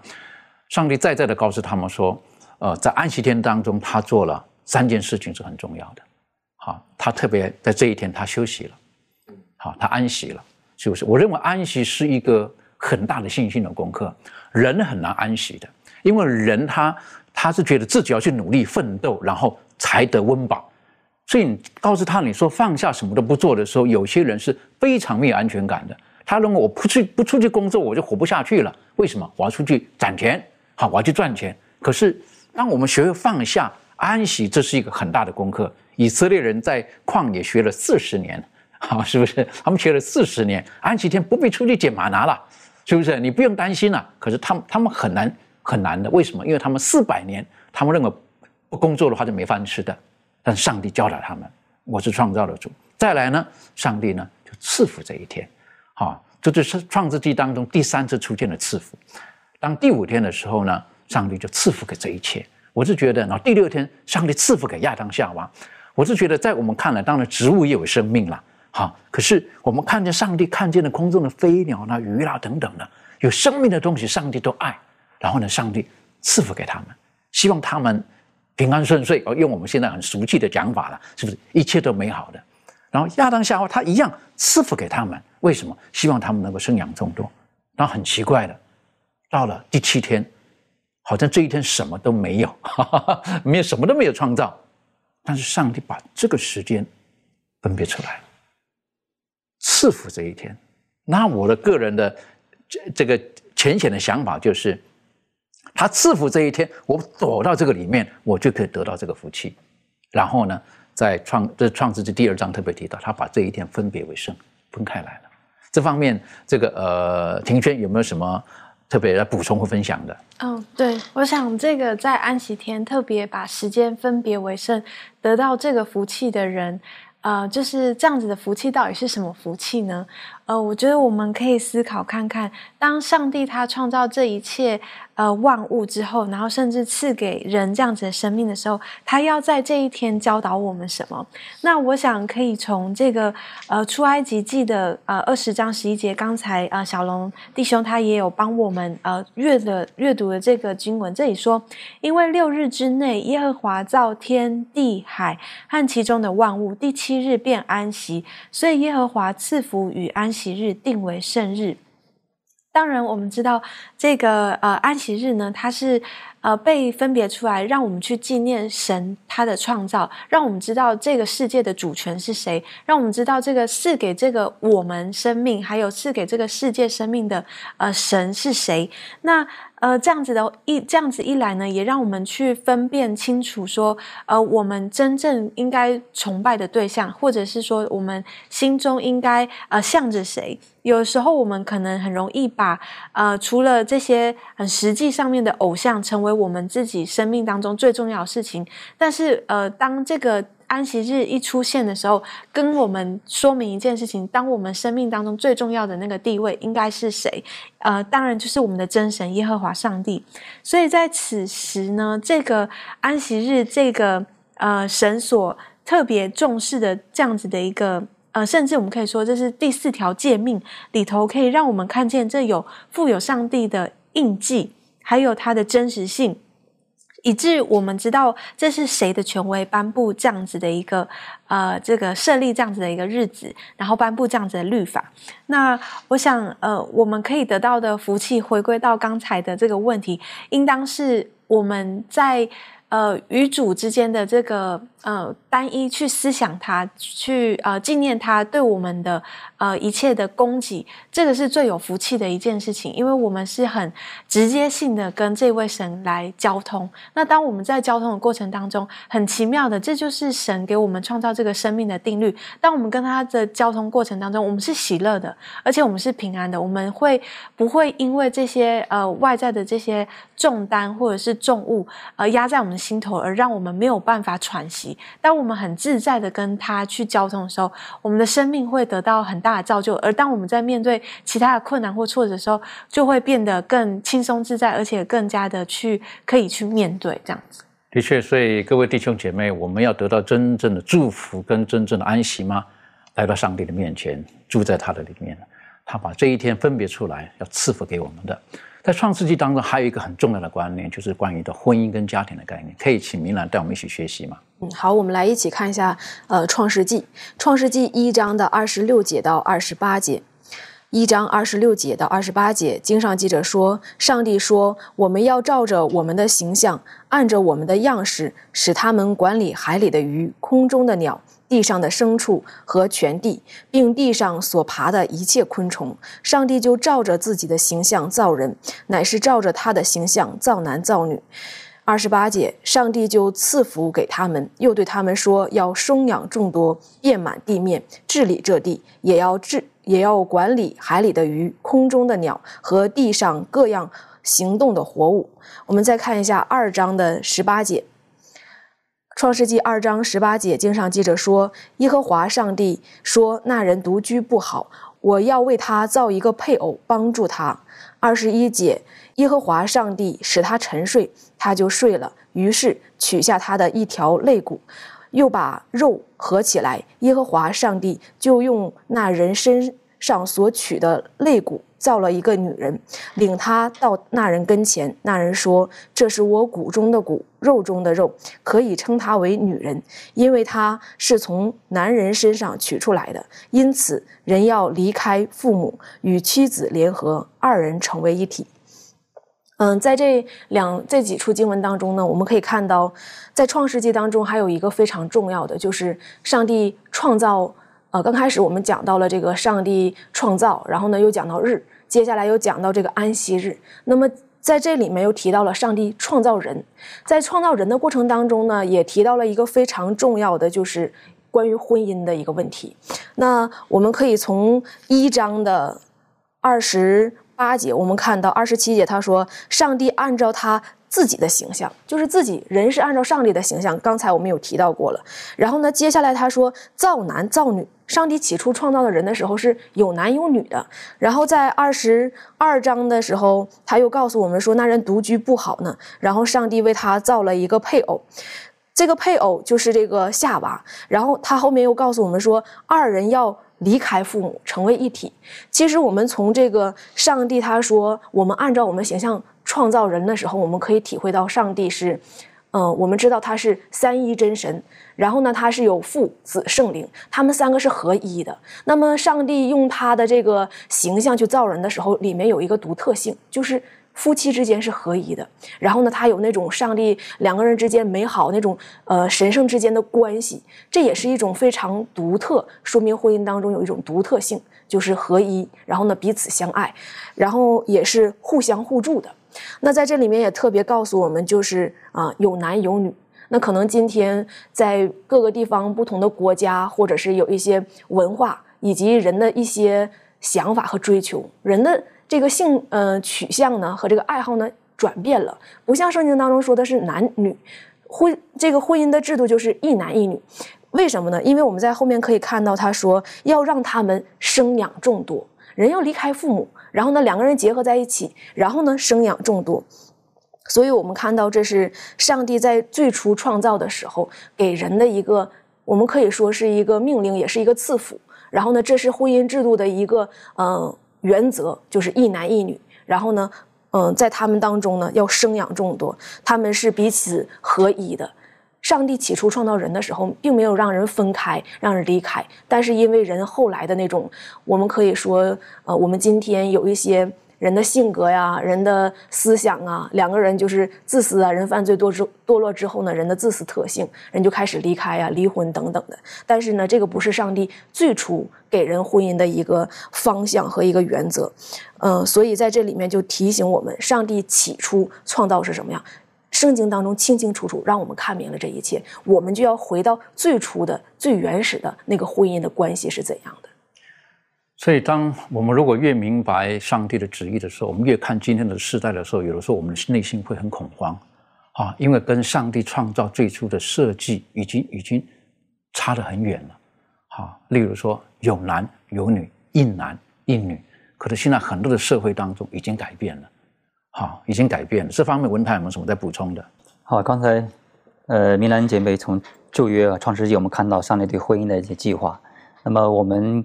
上帝再再的告诉他们说，呃，在安息天当中，他做了三件事情是很重要的。好，他特别在这一天他休息了，好，他安息了，是不是？我认为安息是一个很大的信心的功课。人很难安息的，因为人他他是觉得自己要去努力奋斗，然后才得温饱。所以你告诉他你说放下什么都不做的时候，有些人是非常没有安全感的。他认为我不去不出去工作，我就活不下去了。为什么？我要出去攒钱，好，我要去赚钱。可是当我们学会放下安息，这是一个很大的功课。以色列人在旷野学了四十年，好，是不是？他们学了四十年，安息天不必出去捡玛拿了。是不是？你不用担心了。可是他们他们很难很难的，为什么？因为他们四百年，他们认为不工作的话就没饭吃的。但上帝教导他们，我是创造的主。再来呢，上帝呢就赐福这一天。好，这就是创世纪当中第三次出现的赐福。当第五天的时候呢，上帝就赐福给这一切。我是觉得，然后第六天，上帝赐福给亚当夏娃。我是觉得，在我们看来，当然植物也有生命了。好，可是我们看见上帝看见了空中的飞鸟啦、鱼啦等等的有生命的东西，上帝都爱。然后呢，上帝赐福给他们，希望他们平安顺遂。哦，用我们现在很俗气的讲法了，是不是一切都美好的？然后亚当夏娃他一样赐福给他们，为什么？希望他们能够生养众多。然后很奇怪的，到了第七天，好像这一天什么都没有，哈哈没有什么都没有创造，但是上帝把这个时间分别出来。赐福这一天，那我的个人的这这个浅显的想法就是，他赐福这一天，我躲到这个里面，我就可以得到这个福气。然后呢，在创这创世纪第二章特别提到，他把这一天分别为圣，分开来了。这方面，这个呃，庭轩有没有什么特别来补充和分享的？嗯，对，我想这个在安息天特别把时间分别为圣，得到这个福气的人。呃，就是这样子的福气到底是什么福气呢？呃，我觉得我们可以思考看看，当上帝他创造这一切。呃，万物之后，然后甚至赐给人这样子的生命的时候，他要在这一天教导我们什么？那我想可以从这个呃出埃及记的呃二十章十一节，刚才呃小龙弟兄他也有帮我们呃阅的阅读的这个经文，这里说，因为六日之内耶和华造天地海和其中的万物，第七日便安息，所以耶和华赐福与安息日定为圣日。当然，我们知道这个呃安息日呢，它是呃被分别出来，让我们去纪念神他的创造，让我们知道这个世界的主权是谁，让我们知道这个赐给这个我们生命，还有赐给这个世界生命的呃神是谁。那呃，这样子的一这样子一来呢，也让我们去分辨清楚，说呃，我们真正应该崇拜的对象，或者是说我们心中应该呃向着谁。有时候我们可能很容易把呃，除了这些很实际上面的偶像，成为我们自己生命当中最重要的事情。但是呃，当这个安息日一出现的时候，跟我们说明一件事情：，当我们生命当中最重要的那个地位应该是谁？呃，当然就是我们的真神耶和华上帝。所以在此时呢，这个安息日，这个呃神所特别重视的这样子的一个呃，甚至我们可以说，这是第四条诫命里头可以让我们看见这有富有上帝的印记，还有它的真实性。以致我们知道这是谁的权威颁布这样子的一个呃这个设立这样子的一个日子，然后颁布这样子的律法。那我想呃我们可以得到的福气，回归到刚才的这个问题，应当是。我们在。呃，与主之间的这个呃单一去思想他，去呃纪念他对我们的呃一切的供给，这个是最有福气的一件事情，因为我们是很直接性的跟这位神来交通。那当我们在交通的过程当中，很奇妙的，这就是神给我们创造这个生命的定律。当我们跟他的交通过程当中，我们是喜乐的，而且我们是平安的，我们会不会因为这些呃外在的这些重担或者是重物而压在我们？心头，而让我们没有办法喘息。当我们很自在的跟他去交通的时候，我们的生命会得到很大的造就。而当我们在面对其他的困难或挫折的时候，就会变得更轻松自在，而且更加的去可以去面对这样子。的确，所以各位弟兄姐妹，我们要得到真正的祝福跟真正的安息吗？来到上帝的面前，住在他的里面，他把这一天分别出来，要赐福给我们的。在创世纪当中，还有一个很重要的观念，就是关于的婚姻跟家庭的概念。可以请明兰带我们一起学习吗？嗯，好，我们来一起看一下，呃，创世纪，创世纪一章的二十六节到二十八节，一章二十六节到二十八节，经上记者说，上帝说，我们要照着我们的形象，按着我们的样式，使他们管理海里的鱼，空中的鸟。地上的牲畜和全地，并地上所爬的一切昆虫，上帝就照着自己的形象造人，乃是照着他的形象造男造女。二十八节，上帝就赐福给他们，又对他们说：要生养众多，遍满地面，治理这地，也要治，也要管理海里的鱼、空中的鸟和地上各样行动的活物。我们再看一下二章的十八节。创世纪二章十八节经上记着说：“耶和华上帝说，那人独居不好，我要为他造一个配偶，帮助他。”二十一节，耶和华上帝使他沉睡，他就睡了。于是取下他的一条肋骨，又把肉合起来。耶和华上帝就用那人身上所取的肋骨。造了一个女人，领他到那人跟前。那人说：“这是我骨中的骨，肉中的肉，可以称她为女人，因为她是从男人身上取出来的。因此，人要离开父母，与妻子联合，二人成为一体。”嗯，在这两这几处经文当中呢，我们可以看到，在创世纪当中还有一个非常重要的，就是上帝创造。呃，刚开始我们讲到了这个上帝创造，然后呢又讲到日。接下来又讲到这个安息日，那么在这里面又提到了上帝创造人，在创造人的过程当中呢，也提到了一个非常重要的，就是关于婚姻的一个问题。那我们可以从一章的二十八节，我们看到二十七节，他说上帝按照他。自己的形象就是自己人是按照上帝的形象，刚才我们有提到过了。然后呢，接下来他说造男造女，上帝起初创造的人的时候是有男有女的。然后在二十二章的时候，他又告诉我们说那人独居不好呢。然后上帝为他造了一个配偶，这个配偶就是这个夏娃。然后他后面又告诉我们说二人要离开父母成为一体。其实我们从这个上帝他说我们按照我们形象。创造人的时候，我们可以体会到上帝是，嗯，我们知道他是三一真神，然后呢，他是有父、子、圣灵，他们三个是合一的。那么，上帝用他的这个形象去造人的时候，里面有一个独特性，就是夫妻之间是合一的。然后呢，他有那种上帝两个人之间美好那种呃神圣之间的关系，这也是一种非常独特，说明婚姻当中有一种独特性，就是合一，然后呢彼此相爱，然后也是互相互助的。那在这里面也特别告诉我们，就是啊，有男有女。那可能今天在各个地方、不同的国家，或者是有一些文化以及人的一些想法和追求，人的这个性呃取向呢和这个爱好呢转变了，不像圣经当中说的是男女婚这个婚姻的制度就是一男一女。为什么呢？因为我们在后面可以看到他说要让他们生养众多，人要离开父母。然后呢，两个人结合在一起，然后呢，生养众多。所以我们看到，这是上帝在最初创造的时候给人的一个，我们可以说是一个命令，也是一个赐福。然后呢，这是婚姻制度的一个呃原则，就是一男一女。然后呢，嗯，在他们当中呢，要生养众多，他们是彼此合一的。上帝起初创造人的时候，并没有让人分开，让人离开。但是因为人后来的那种，我们可以说，呃，我们今天有一些人的性格呀，人的思想啊，两个人就是自私啊，人犯罪堕之堕落之后呢，人的自私特性，人就开始离开呀、离婚等等的。但是呢，这个不是上帝最初给人婚姻的一个方向和一个原则，嗯，所以在这里面就提醒我们，上帝起初创造是什么样？圣经当中清清楚楚让我们看明了这一切，我们就要回到最初的、最原始的那个婚姻的关系是怎样的。所以，当我们如果越明白上帝的旨意的时候，我们越看今天的时代的时候，有的时候我们内心会很恐慌，啊，因为跟上帝创造最初的设计已经已经差得很远了，啊，例如说有男有女，一男一女，可是现在很多的社会当中已经改变了。好，已经改变了。这方面文台有没有什么在补充的？好，刚才，呃，明兰姐妹从旧约啊创世纪，我们看到上帝对婚姻的一些计划。那么我们，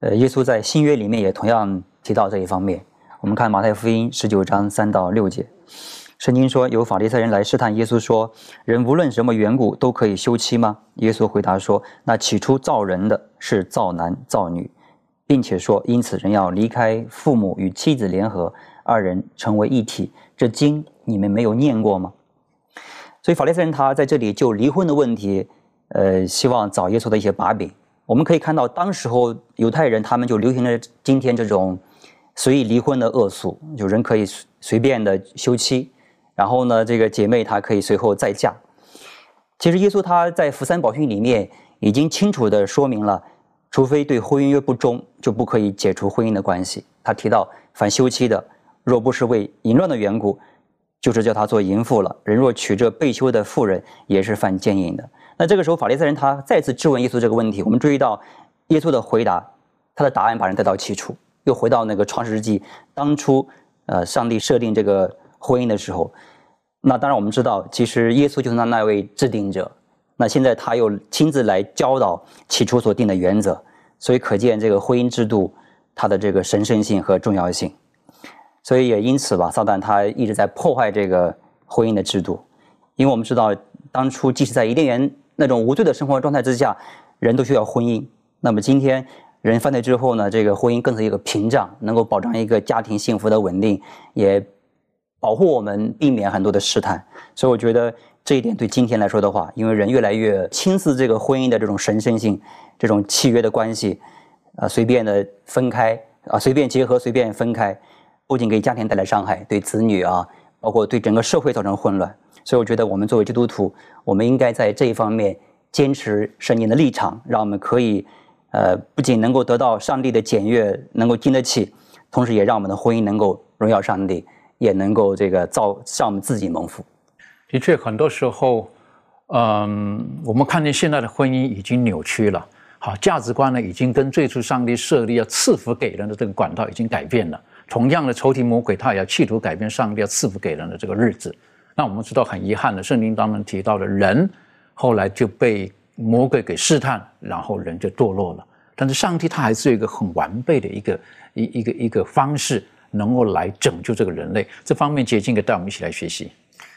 呃，耶稣在新约里面也同样提到这一方面。我们看马太福音十九章三到六节，圣经说有法利赛人来试探耶稣说：“人无论什么缘故都可以休妻吗？”耶稣回答说：“那起初造人的是造男造女，并且说，因此人要离开父母与妻子联合。”二人成为一体，这经你们没有念过吗？所以法利赛人他在这里就离婚的问题，呃，希望找耶稣的一些把柄。我们可以看到，当时候犹太人他们就流行了今天这种随意离婚的恶俗，就人可以随随便的休妻，然后呢，这个姐妹她可以随后再嫁。其实耶稣他在福山宝训里面已经清楚的说明了，除非对婚姻约不忠，就不可以解除婚姻的关系。他提到凡休妻的。若不是为淫乱的缘故，就是叫他做淫妇了。人若娶这被休的妇人，也是犯奸淫的。那这个时候，法利赛人他再次质问耶稣这个问题。我们注意到耶稣的回答，他的答案把人带到起初，又回到那个创世纪当初，呃，上帝设定这个婚姻的时候。那当然我们知道，其实耶稣就是那那位制定者。那现在他又亲自来教导起初所定的原则，所以可见这个婚姻制度它的这个神圣性和重要性。所以也因此吧，撒旦他一直在破坏这个婚姻的制度，因为我们知道，当初即使在伊甸园那种无罪的生活状态之下，人都需要婚姻。那么今天人犯罪之后呢，这个婚姻更是一个屏障，能够保障一个家庭幸福的稳定，也保护我们避免很多的试探。所以我觉得这一点对今天来说的话，因为人越来越轻视这个婚姻的这种神圣性，这种契约的关系，啊，随便的分开啊，随便结合，随便分开。不仅给家庭带来伤害，对子女啊，包括对整个社会造成混乱。所以，我觉得我们作为基督徒，我们应该在这一方面坚持圣经的立场，让我们可以，呃，不仅能够得到上帝的检阅，能够经得起，同时也让我们的婚姻能够荣耀上帝，也能够这个造让我们自己蒙福。的确，很多时候，嗯，我们看见现在的婚姻已经扭曲了，好，价值观呢已经跟最初上帝设立要赐福给人的这个管道已经改变了。同样的，仇敌魔鬼他也要企图改变上帝要赐福给人的这个日子。那我们知道很遗憾的，圣经当中提到的人后来就被魔鬼给试探，然后人就堕落了。但是上帝他还是有一个很完备的一个一一个一个方式，能够来拯救这个人类。这方面，捷径可以带我们一起来学习。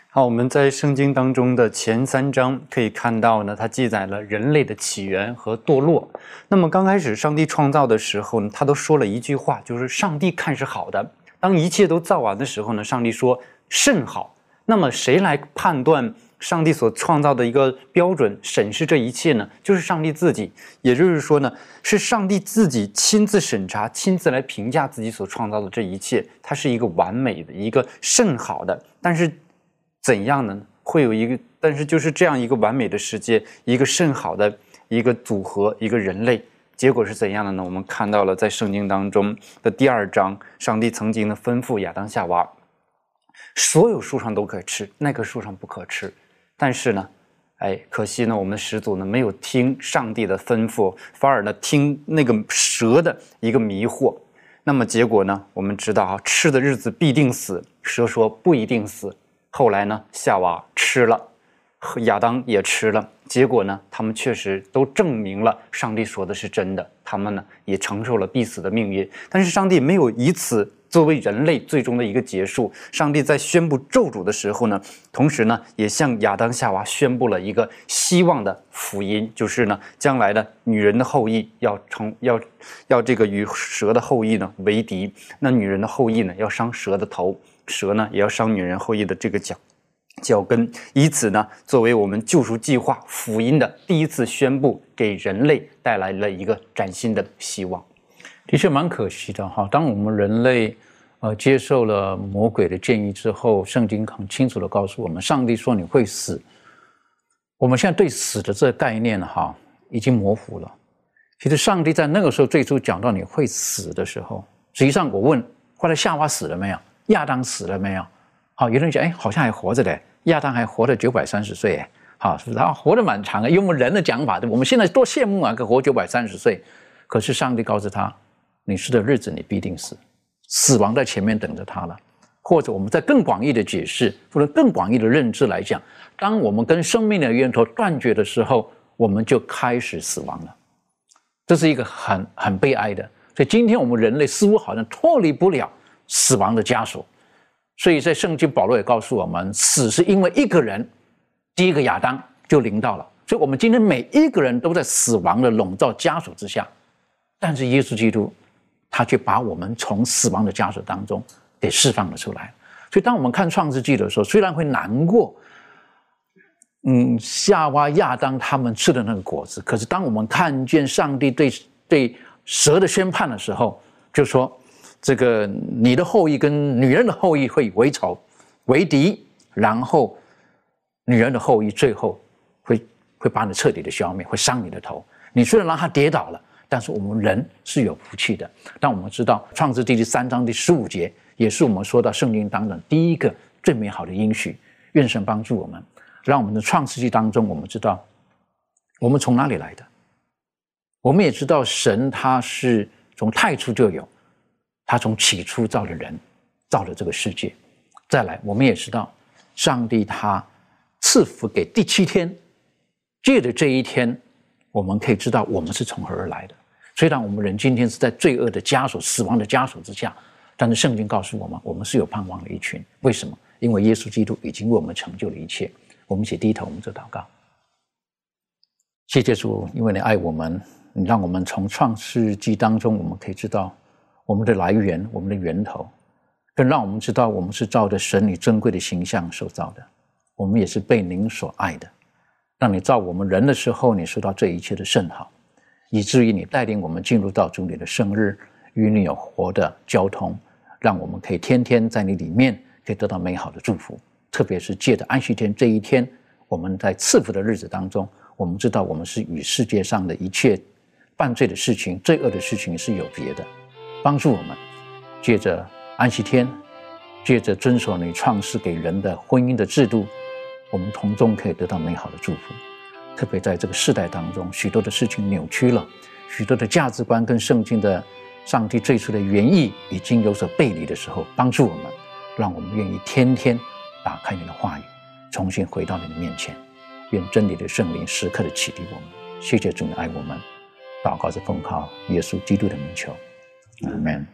好，我们在圣经当中的前三章可以看到呢，它记载了人类的起源和堕落。那么刚开始上帝创造的时候呢，他都说了一句话，就是上帝看是好的。当一切都造完的时候呢，上帝说甚好。那么谁来判断上帝所创造的一个标准，审视这一切呢？就是上帝自己。也就是说呢，是上帝自己亲自审查、亲自来评价自己所创造的这一切，它是一个完美的、一个甚好的。但是。怎样呢？会有一个，但是就是这样一个完美的世界，一个甚好的一个组合，一个人类，结果是怎样的呢？我们看到了在圣经当中的第二章，上帝曾经的吩咐亚当夏娃，所有树上都可以吃，那棵树上不可吃。但是呢，哎，可惜呢，我们始祖呢没有听上帝的吩咐，反而呢听那个蛇的一个迷惑。那么结果呢，我们知道啊，吃的日子必定死，蛇说不一定死。后来呢，夏娃吃了，和亚当也吃了，结果呢，他们确实都证明了上帝说的是真的，他们呢也承受了必死的命运。但是上帝没有以此作为人类最终的一个结束。上帝在宣布咒诅的时候呢，同时呢，也向亚当夏娃宣布了一个希望的福音，就是呢，将来的女人的后裔要成要要这个与蛇的后裔呢为敌，那女人的后裔呢要伤蛇的头，蛇呢也要伤女人后裔的这个脚。脚跟，以此呢，作为我们救赎计划福音的第一次宣布，给人类带来了一个崭新的希望。的确蛮可惜的哈。当我们人类呃接受了魔鬼的建议之后，圣经很清楚的告诉我们，上帝说你会死。我们现在对死的这个概念哈已经模糊了。其实上帝在那个时候最初讲到你会死的时候，实际上我问，后来夏娃死了没有？亚当死了没有？好，有人讲，哎，好像还活着的。亚当还活了九百三十岁，好，是不是？他活得蛮长的。用我们人的讲法，我们现在多羡慕啊，可活九百三十岁。可是上帝告诉他，你是的日子你必定死，死亡在前面等着他了。或者我们在更广义的解释，或者更广义的认知来讲，当我们跟生命的源头断绝的时候，我们就开始死亡了。这是一个很很悲哀的。所以今天我们人类似乎好像脱离不了死亡的枷锁。所以在圣经，保罗也告诉我们，死是因为一个人，第一个亚当就临到了。所以，我们今天每一个人都在死亡的笼罩枷锁之下，但是耶稣基督，他却把我们从死亡的枷锁当中给释放了出来。所以，当我们看创世纪的时候，虽然会难过，嗯，夏娃、亚当他们吃的那个果子，可是当我们看见上帝对对蛇的宣判的时候，就说。这个你的后裔跟女人的后裔会为仇为敌，然后女人的后裔最后会会把你彻底的消灭，会伤你的头。你虽然让他跌倒了，但是我们人是有福气的。但我们知道创世纪第三章第十五节，也是我们说到圣经当中第一个最美好的应许。愿神帮助我们，让我们的创世纪当中，我们知道我们从哪里来的。我们也知道神他是从太初就有。他从起初造了人，造了这个世界，再来，我们也知道，上帝他赐福给第七天，借着这一天，我们可以知道我们是从何而来的。虽然我们人今天是在罪恶的枷锁、死亡的枷锁之下，但是圣经告诉我们，我们是有盼望的一群。为什么？因为耶稣基督已经为我们成就了一切。我们一起低头，我们做祷告。谢谢主，因为你爱我们，你让我们从创世纪当中，我们可以知道。我们的来源，我们的源头，更让我们知道，我们是照着神你珍贵的形象受造的。我们也是被您所爱的。让你造我们人的时候，你受到这一切的甚好，以至于你带领我们进入到主你的生日，与你有活的交通，让我们可以天天在你里面可以得到美好的祝福。特别是借着安息天这一天，我们在赐福的日子当中，我们知道我们是与世界上的一切犯罪的事情、罪恶的事情是有别的。帮助我们，借着安息天，借着遵守你创世给人的婚姻的制度，我们从中可以得到美好的祝福。特别在这个世代当中，许多的事情扭曲了，许多的价值观跟圣经的上帝最初的原意已经有所背离的时候，帮助我们，让我们愿意天天打开你的话语，重新回到你的面前。愿真理的圣灵时刻的启迪我们。谢谢主爱我们，祷告着奉靠耶稣基督的名求。阿门